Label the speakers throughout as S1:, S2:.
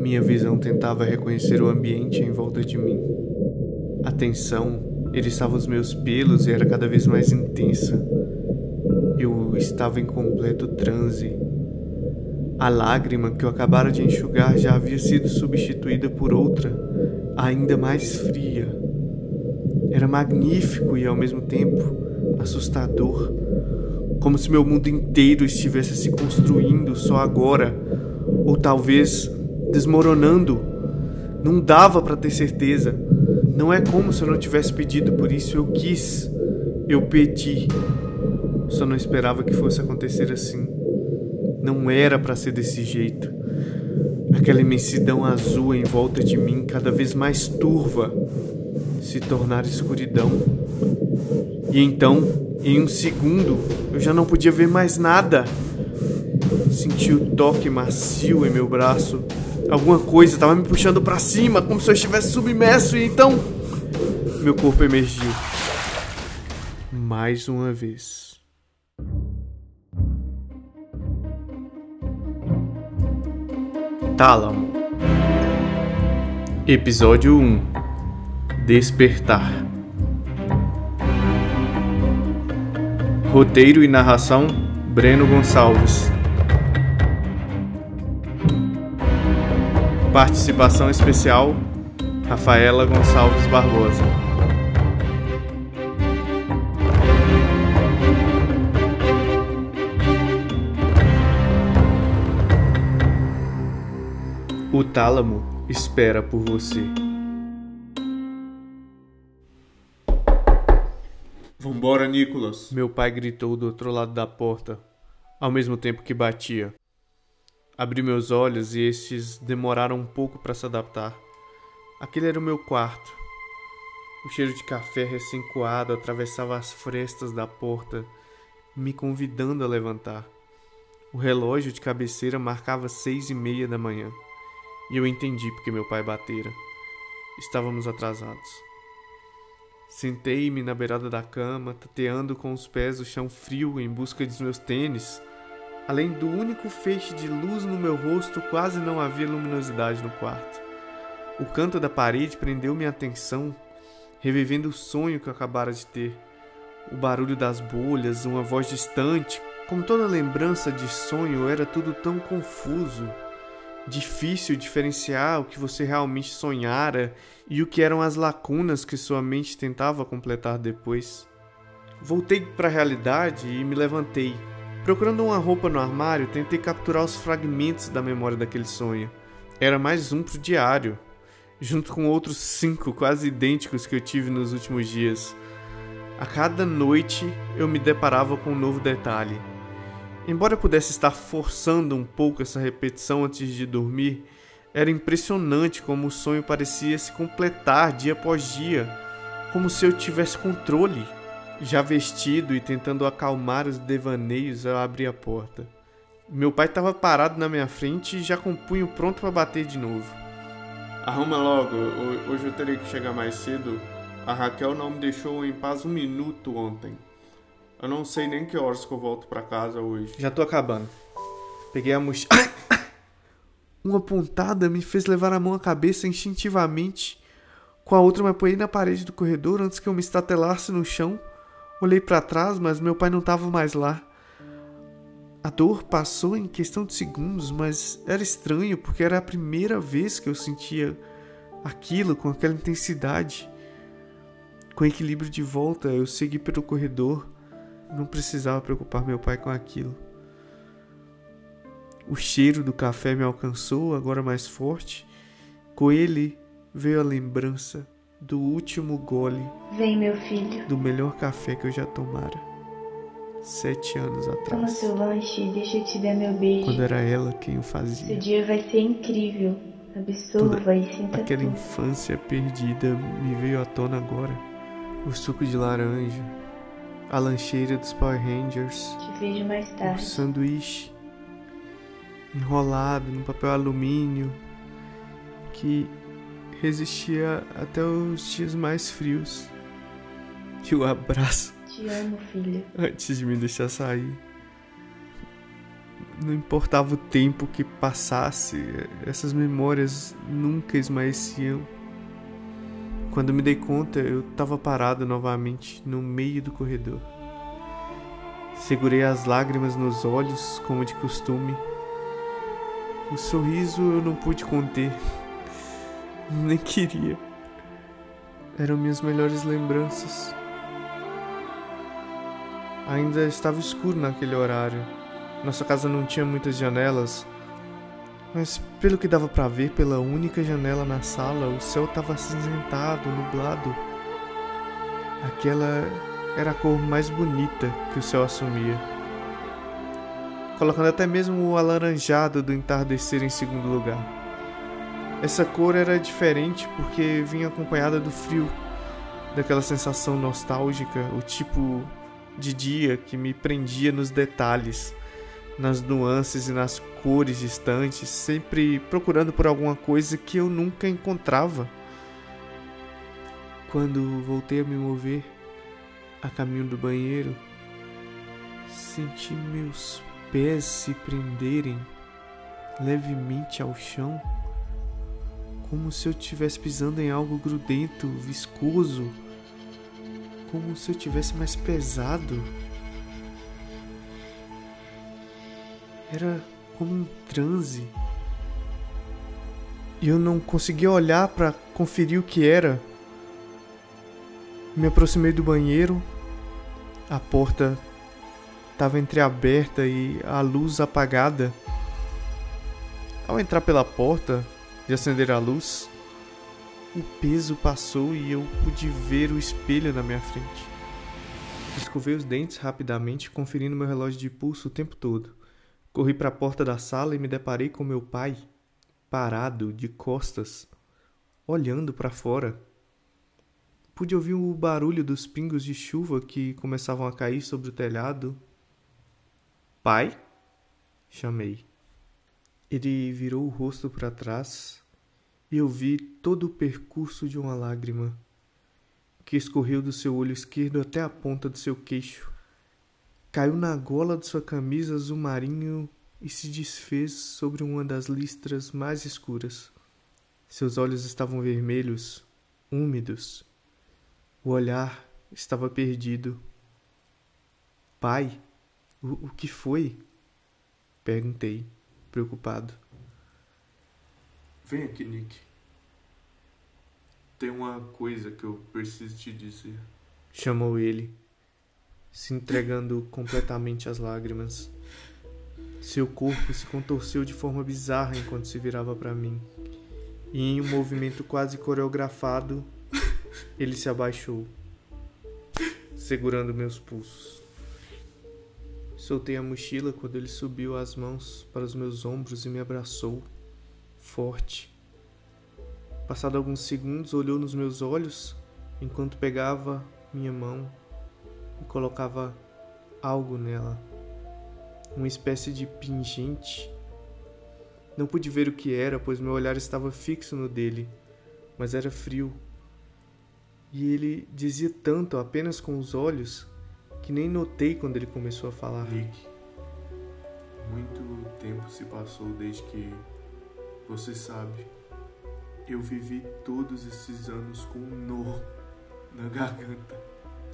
S1: Minha visão tentava reconhecer o ambiente em volta de mim. A tensão eriçava os meus pelos e era cada vez mais intensa. Eu estava em completo transe. A lágrima que eu acabara de enxugar já havia sido substituída por outra, ainda mais fria. Era magnífico e ao mesmo tempo assustador, como se meu mundo inteiro estivesse se construindo só agora, ou talvez desmoronando. Não dava para ter certeza. Não é como se eu não tivesse pedido por isso, eu quis. Eu pedi. Só não esperava que fosse acontecer assim. Não era para ser desse jeito. Aquela imensidão azul em volta de mim, cada vez mais turva, se tornar escuridão. E então, em um segundo, eu já não podia ver mais nada. Senti o toque macio em meu braço. Alguma coisa estava me puxando para cima, como se eu estivesse submerso, e então meu corpo emergiu. Mais uma vez. Tálamo. Episódio 1 Despertar. Roteiro e narração: Breno Gonçalves. Participação especial: Rafaela Gonçalves Barbosa. O tálamo espera por você. Vambora, Nicolas! Meu pai gritou do outro lado da porta, ao mesmo tempo que batia. Abri meus olhos e estes demoraram um pouco para se adaptar. Aquele era o meu quarto. O cheiro de café recém-coado atravessava as frestas da porta, me convidando a levantar. O relógio de cabeceira marcava seis e meia da manhã. E eu entendi porque meu pai batera. Estávamos atrasados. Sentei-me na beirada da cama, tateando com os pés o chão frio em busca de meus tênis. Além do único feixe de luz no meu rosto, quase não havia luminosidade no quarto. O canto da parede prendeu minha atenção, revivendo o sonho que eu acabara de ter. O barulho das bolhas, uma voz distante, como toda lembrança de sonho, era tudo tão confuso difícil diferenciar o que você realmente sonhara e o que eram as lacunas que sua mente tentava completar depois. Voltei para a realidade e me levantei. Procurando uma roupa no armário, tentei capturar os fragmentos da memória daquele sonho. Era mais um pro diário, junto com outros cinco quase idênticos que eu tive nos últimos dias. A cada noite eu me deparava com um novo detalhe Embora eu pudesse estar forçando um pouco essa repetição antes de dormir, era impressionante como o sonho parecia se completar dia após dia, como se eu tivesse controle. Já vestido e tentando acalmar os devaneios, eu abri a porta. Meu pai estava parado na minha frente e já com o punho pronto para bater de novo. Arruma logo, hoje eu terei que chegar mais cedo. A Raquel não me deixou em paz um minuto ontem. Eu não sei nem que horas que eu volto para casa hoje. Já tô acabando. Peguei a mochila. Uma pontada me fez levar a mão à cabeça instintivamente. Com a outra me apoiei na parede do corredor antes que eu me estatelasse no chão. Olhei para trás, mas meu pai não estava mais lá. A dor passou em questão de segundos, mas era estranho porque era a primeira vez que eu sentia aquilo com aquela intensidade. Com equilíbrio de volta, eu segui pelo corredor não precisava preocupar meu pai com aquilo. O cheiro do café me alcançou, agora mais forte. Com ele veio a lembrança do último gole.
S2: Vem, meu filho.
S1: Do melhor café que eu já tomara. Sete anos atrás.
S2: Toma seu lanche e deixa eu te dar meu beijo.
S1: Quando era ela quem o fazia.
S2: Seu dia vai ser incrível. Absorva Toda e sinta
S1: Aquela
S2: tudo.
S1: infância perdida me veio à tona agora. O suco de laranja, a lancheira dos Power Rangers,
S2: Te vejo mais tarde.
S1: o sanduíche enrolado no papel alumínio que resistia até os dias mais frios. E o abraço
S2: Te amo, filho.
S1: antes de me deixar sair. não importava o tempo que passasse, essas memórias nunca esmaeciam. Quando me dei conta, eu estava parado novamente no meio do corredor. Segurei as lágrimas nos olhos, como de costume. O sorriso eu não pude conter. Nem queria. Eram minhas melhores lembranças. Ainda estava escuro naquele horário. Nossa casa não tinha muitas janelas, mas pelo que dava para ver pela única janela na sala, o céu estava acinzentado, nublado. Aquela era a cor mais bonita que o céu assumia, colocando até mesmo o alaranjado do entardecer em segundo lugar. Essa cor era diferente porque vinha acompanhada do frio, daquela sensação nostálgica, o tipo de dia que me prendia nos detalhes nas nuances e nas cores distantes, sempre procurando por alguma coisa que eu nunca encontrava. Quando voltei a me mover a caminho do banheiro, senti meus pés se prenderem levemente ao chão, como se eu estivesse pisando em algo grudento, viscoso, como se eu tivesse mais pesado. Era como um transe. E eu não conseguia olhar para conferir o que era. Me aproximei do banheiro. A porta estava entreaberta e a luz apagada. Ao entrar pela porta e acender a luz, o peso passou e eu pude ver o espelho na minha frente. Escovei os dentes rapidamente, conferindo meu relógio de pulso o tempo todo. Corri para a porta da sala e me deparei com meu pai, parado, de costas, olhando para fora. Pude ouvir o barulho dos pingos de chuva que começavam a cair sobre o telhado. Pai? chamei. Ele virou o rosto para trás e eu vi todo o percurso de uma lágrima que escorreu do seu olho esquerdo até a ponta do seu queixo caiu na gola de sua camisa azul marinho e se desfez sobre uma das listras mais escuras. Seus olhos estavam vermelhos, úmidos. O olhar estava perdido. Pai, o, o que foi? Perguntei, preocupado.
S3: Vem aqui, Nick. Tem uma coisa que eu preciso te dizer.
S1: Chamou ele se entregando completamente às lágrimas. Seu corpo se contorceu de forma bizarra enquanto se virava para mim. E em um movimento quase coreografado, ele se abaixou, segurando meus pulsos. Soltei a mochila quando ele subiu as mãos para os meus ombros e me abraçou, forte. Passado alguns segundos, olhou nos meus olhos enquanto pegava minha mão e colocava algo nela, uma espécie de pingente. Não pude ver o que era, pois meu olhar estava fixo no dele, mas era frio. E ele dizia tanto apenas com os olhos que nem notei quando ele começou a falar.
S3: Rick, muito tempo se passou desde que você sabe. Eu vivi todos esses anos com um nó na garganta.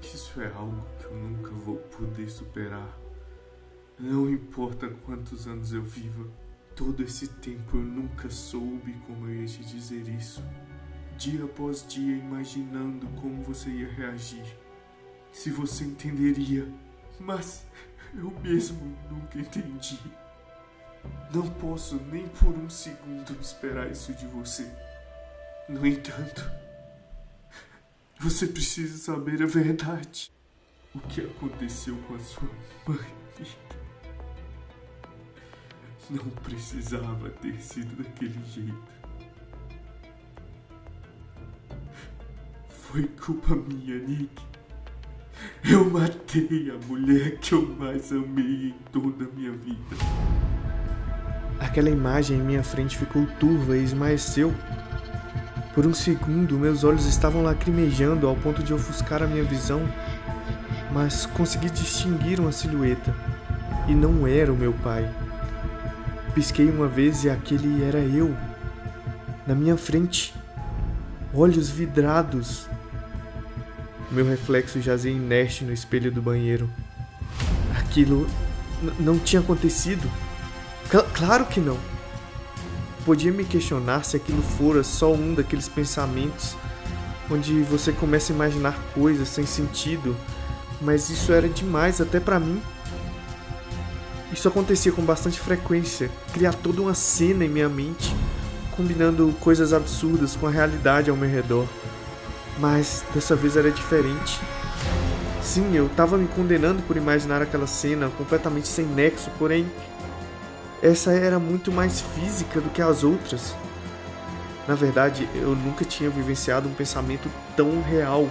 S3: Isso é algo que eu nunca vou poder superar. Não importa quantos anos eu viva, todo esse tempo eu nunca soube como eu ia te dizer isso. Dia após dia, imaginando como você ia reagir, se você entenderia, mas eu mesmo nunca entendi. Não posso nem por um segundo esperar isso de você. No entanto, você precisa saber a verdade. O que aconteceu com a sua mãe? Não precisava ter sido daquele jeito. Foi culpa minha, Nick. Eu matei a mulher que eu mais amei em toda a minha vida.
S1: Aquela imagem em minha frente ficou turva e esmaeceu por um segundo, meus olhos estavam lacrimejando ao ponto de ofuscar a minha visão, mas consegui distinguir uma silhueta. E não era o meu pai. pisquei uma vez e aquele era eu. Na minha frente. Olhos vidrados. Meu reflexo jazia inerte no espelho do banheiro. Aquilo não tinha acontecido. Cl claro que não. Podia me questionar se aquilo fora só um daqueles pensamentos onde você começa a imaginar coisas sem sentido, mas isso era demais até para mim. Isso acontecia com bastante frequência, criar toda uma cena em minha mente, combinando coisas absurdas com a realidade ao meu redor. Mas dessa vez era diferente. Sim, eu estava me condenando por imaginar aquela cena completamente sem nexo, porém essa era muito mais física do que as outras. Na verdade, eu nunca tinha vivenciado um pensamento tão real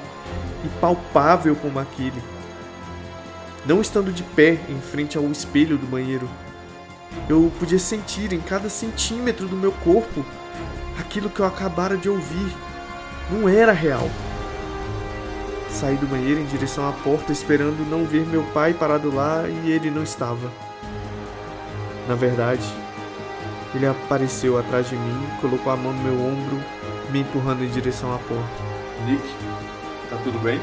S1: e palpável como aquele. Não estando de pé em frente ao espelho do banheiro, eu podia sentir em cada centímetro do meu corpo aquilo que eu acabara de ouvir. Não era real. Saí do banheiro em direção à porta, esperando não ver meu pai parado lá e ele não estava. Na verdade, ele apareceu atrás de mim, colocou a mão no meu ombro, me empurrando em direção à porta.
S3: Nick, tá tudo bem?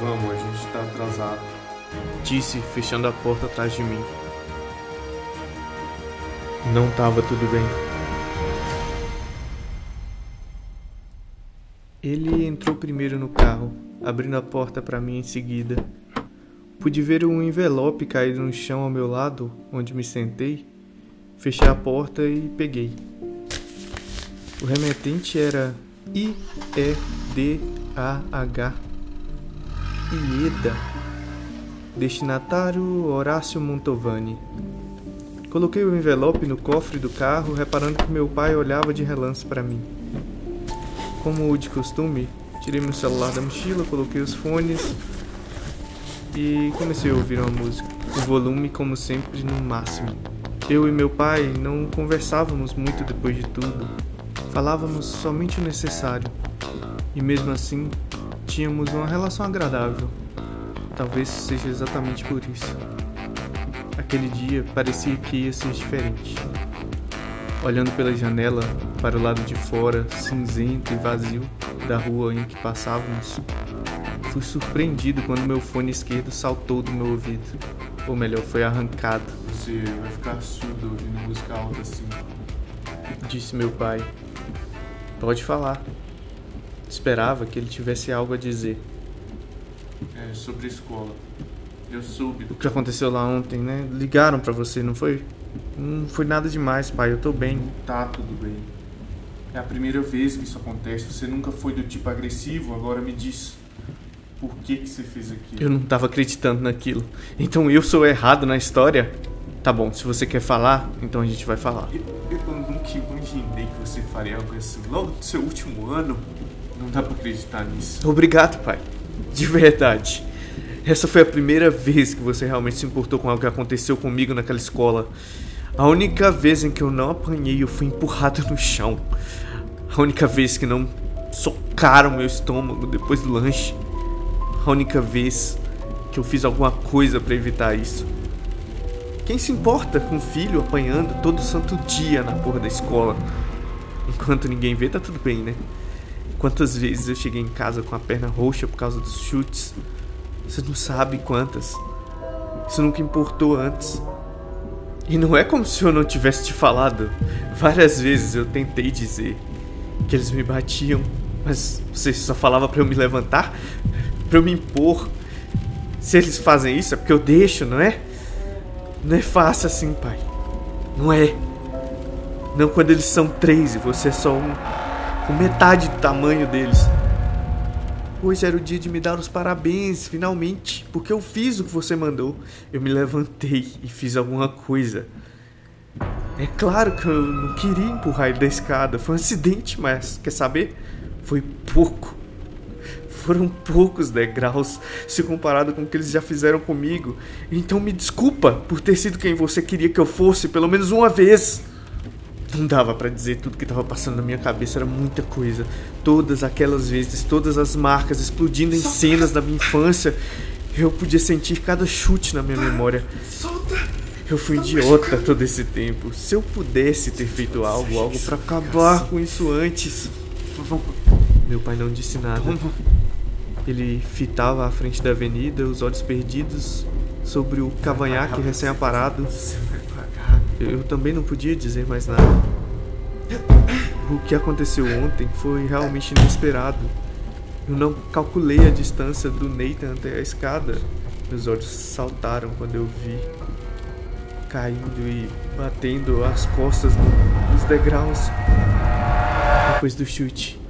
S3: Vamos, a gente tá atrasado.
S1: Disse, fechando a porta atrás de mim. Não tava tudo bem. Ele entrou primeiro no carro, abrindo a porta para mim em seguida. Pude ver um envelope caído no chão ao meu lado, onde me sentei, Fechei a porta e peguei. O remetente era I-E-D-A-H. Ieda. Destinatário Horácio Montovani. Coloquei o envelope no cofre do carro, reparando que meu pai olhava de relance para mim. Como de costume, tirei meu celular da mochila, coloquei os fones e comecei a ouvir uma música. O volume, como sempre, no máximo. Eu e meu pai não conversávamos muito depois de tudo. Falávamos somente o necessário. E mesmo assim, tínhamos uma relação agradável. Talvez seja exatamente por isso. Aquele dia parecia que ia ser diferente. Olhando pela janela para o lado de fora, cinzento e vazio da rua em que passávamos, fui surpreendido quando meu fone esquerdo saltou do meu ouvido. Ou melhor, foi arrancado
S3: você vai ficar surdo ouvindo música alta assim.
S1: Disse meu pai. Pode falar. Esperava que ele tivesse algo a dizer.
S3: É, sobre a escola. Eu soube.
S1: O que aconteceu lá ontem, né? Ligaram para você, não foi? Não foi nada demais, pai. Eu tô bem.
S3: Tá tudo bem. É a primeira vez que isso acontece. Você nunca foi do tipo agressivo, agora me diz. Por que que você fez aquilo?
S1: Eu não tava acreditando naquilo. Então eu sou errado na história? Tá bom, se você quer falar, então a gente vai falar.
S3: Eu, eu nunca imaginei que você faria algo assim logo no seu último ano. Não dá pra acreditar nisso.
S1: Obrigado, pai. De verdade. Essa foi a primeira vez que você realmente se importou com algo que aconteceu comigo naquela escola. A única vez em que eu não apanhei, eu fui empurrado no chão. A única vez que não socaram meu estômago depois do lanche. A única vez que eu fiz alguma coisa para evitar isso. Quem se importa com um filho apanhando todo santo dia na porra da escola? Enquanto ninguém vê, tá tudo bem, né? Quantas vezes eu cheguei em casa com a perna roxa por causa dos chutes? Você não sabe quantas. Isso nunca importou antes. E não é como se eu não tivesse te falado. Várias vezes eu tentei dizer que eles me batiam, mas você só falava para eu me levantar, para eu me impor. Se eles fazem isso é porque eu deixo, não é? Não é fácil assim, pai. Não é. Não quando eles são três e você é só um. Com metade do tamanho deles. Hoje era o dia de me dar os parabéns, finalmente. Porque eu fiz o que você mandou. Eu me levantei e fiz alguma coisa. É claro que eu não queria empurrar ele da escada. Foi um acidente, mas quer saber? Foi pouco foram poucos degraus se comparado com o que eles já fizeram comigo. Então me desculpa por ter sido quem você queria que eu fosse, pelo menos uma vez. Não dava para dizer tudo que estava passando na minha cabeça, era muita coisa. Todas aquelas vezes, todas as marcas explodindo em Solta. cenas da minha infância. Eu podia sentir cada chute na minha memória.
S3: Solta!
S1: Eu fui idiota todo esse tempo. Se eu pudesse ter feito algo, algo para acabar com isso antes. Meu pai não disse nada. Ele fitava à frente da avenida, os olhos perdidos sobre o cavanhaque recém-aparado. Eu também não podia dizer mais nada. O que aconteceu ontem foi realmente inesperado. Eu não calculei a distância do Nathan até a escada. Meus olhos saltaram quando eu vi caindo e batendo as costas nos degraus depois do chute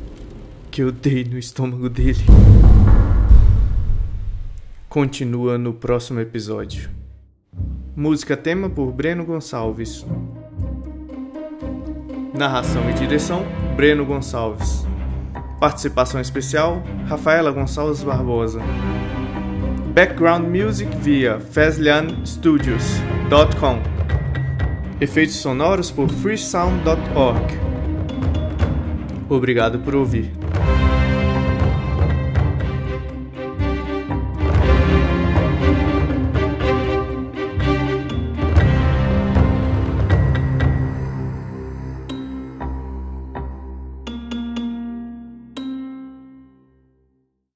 S1: que eu dei no estômago dele. Continua no próximo episódio. Música tema por Breno Gonçalves. Narração e direção: Breno Gonçalves. Participação especial: Rafaela Gonçalves Barbosa. Background music via fazlianstudios.com. Efeitos sonoros por freesound.org. Obrigado por ouvir.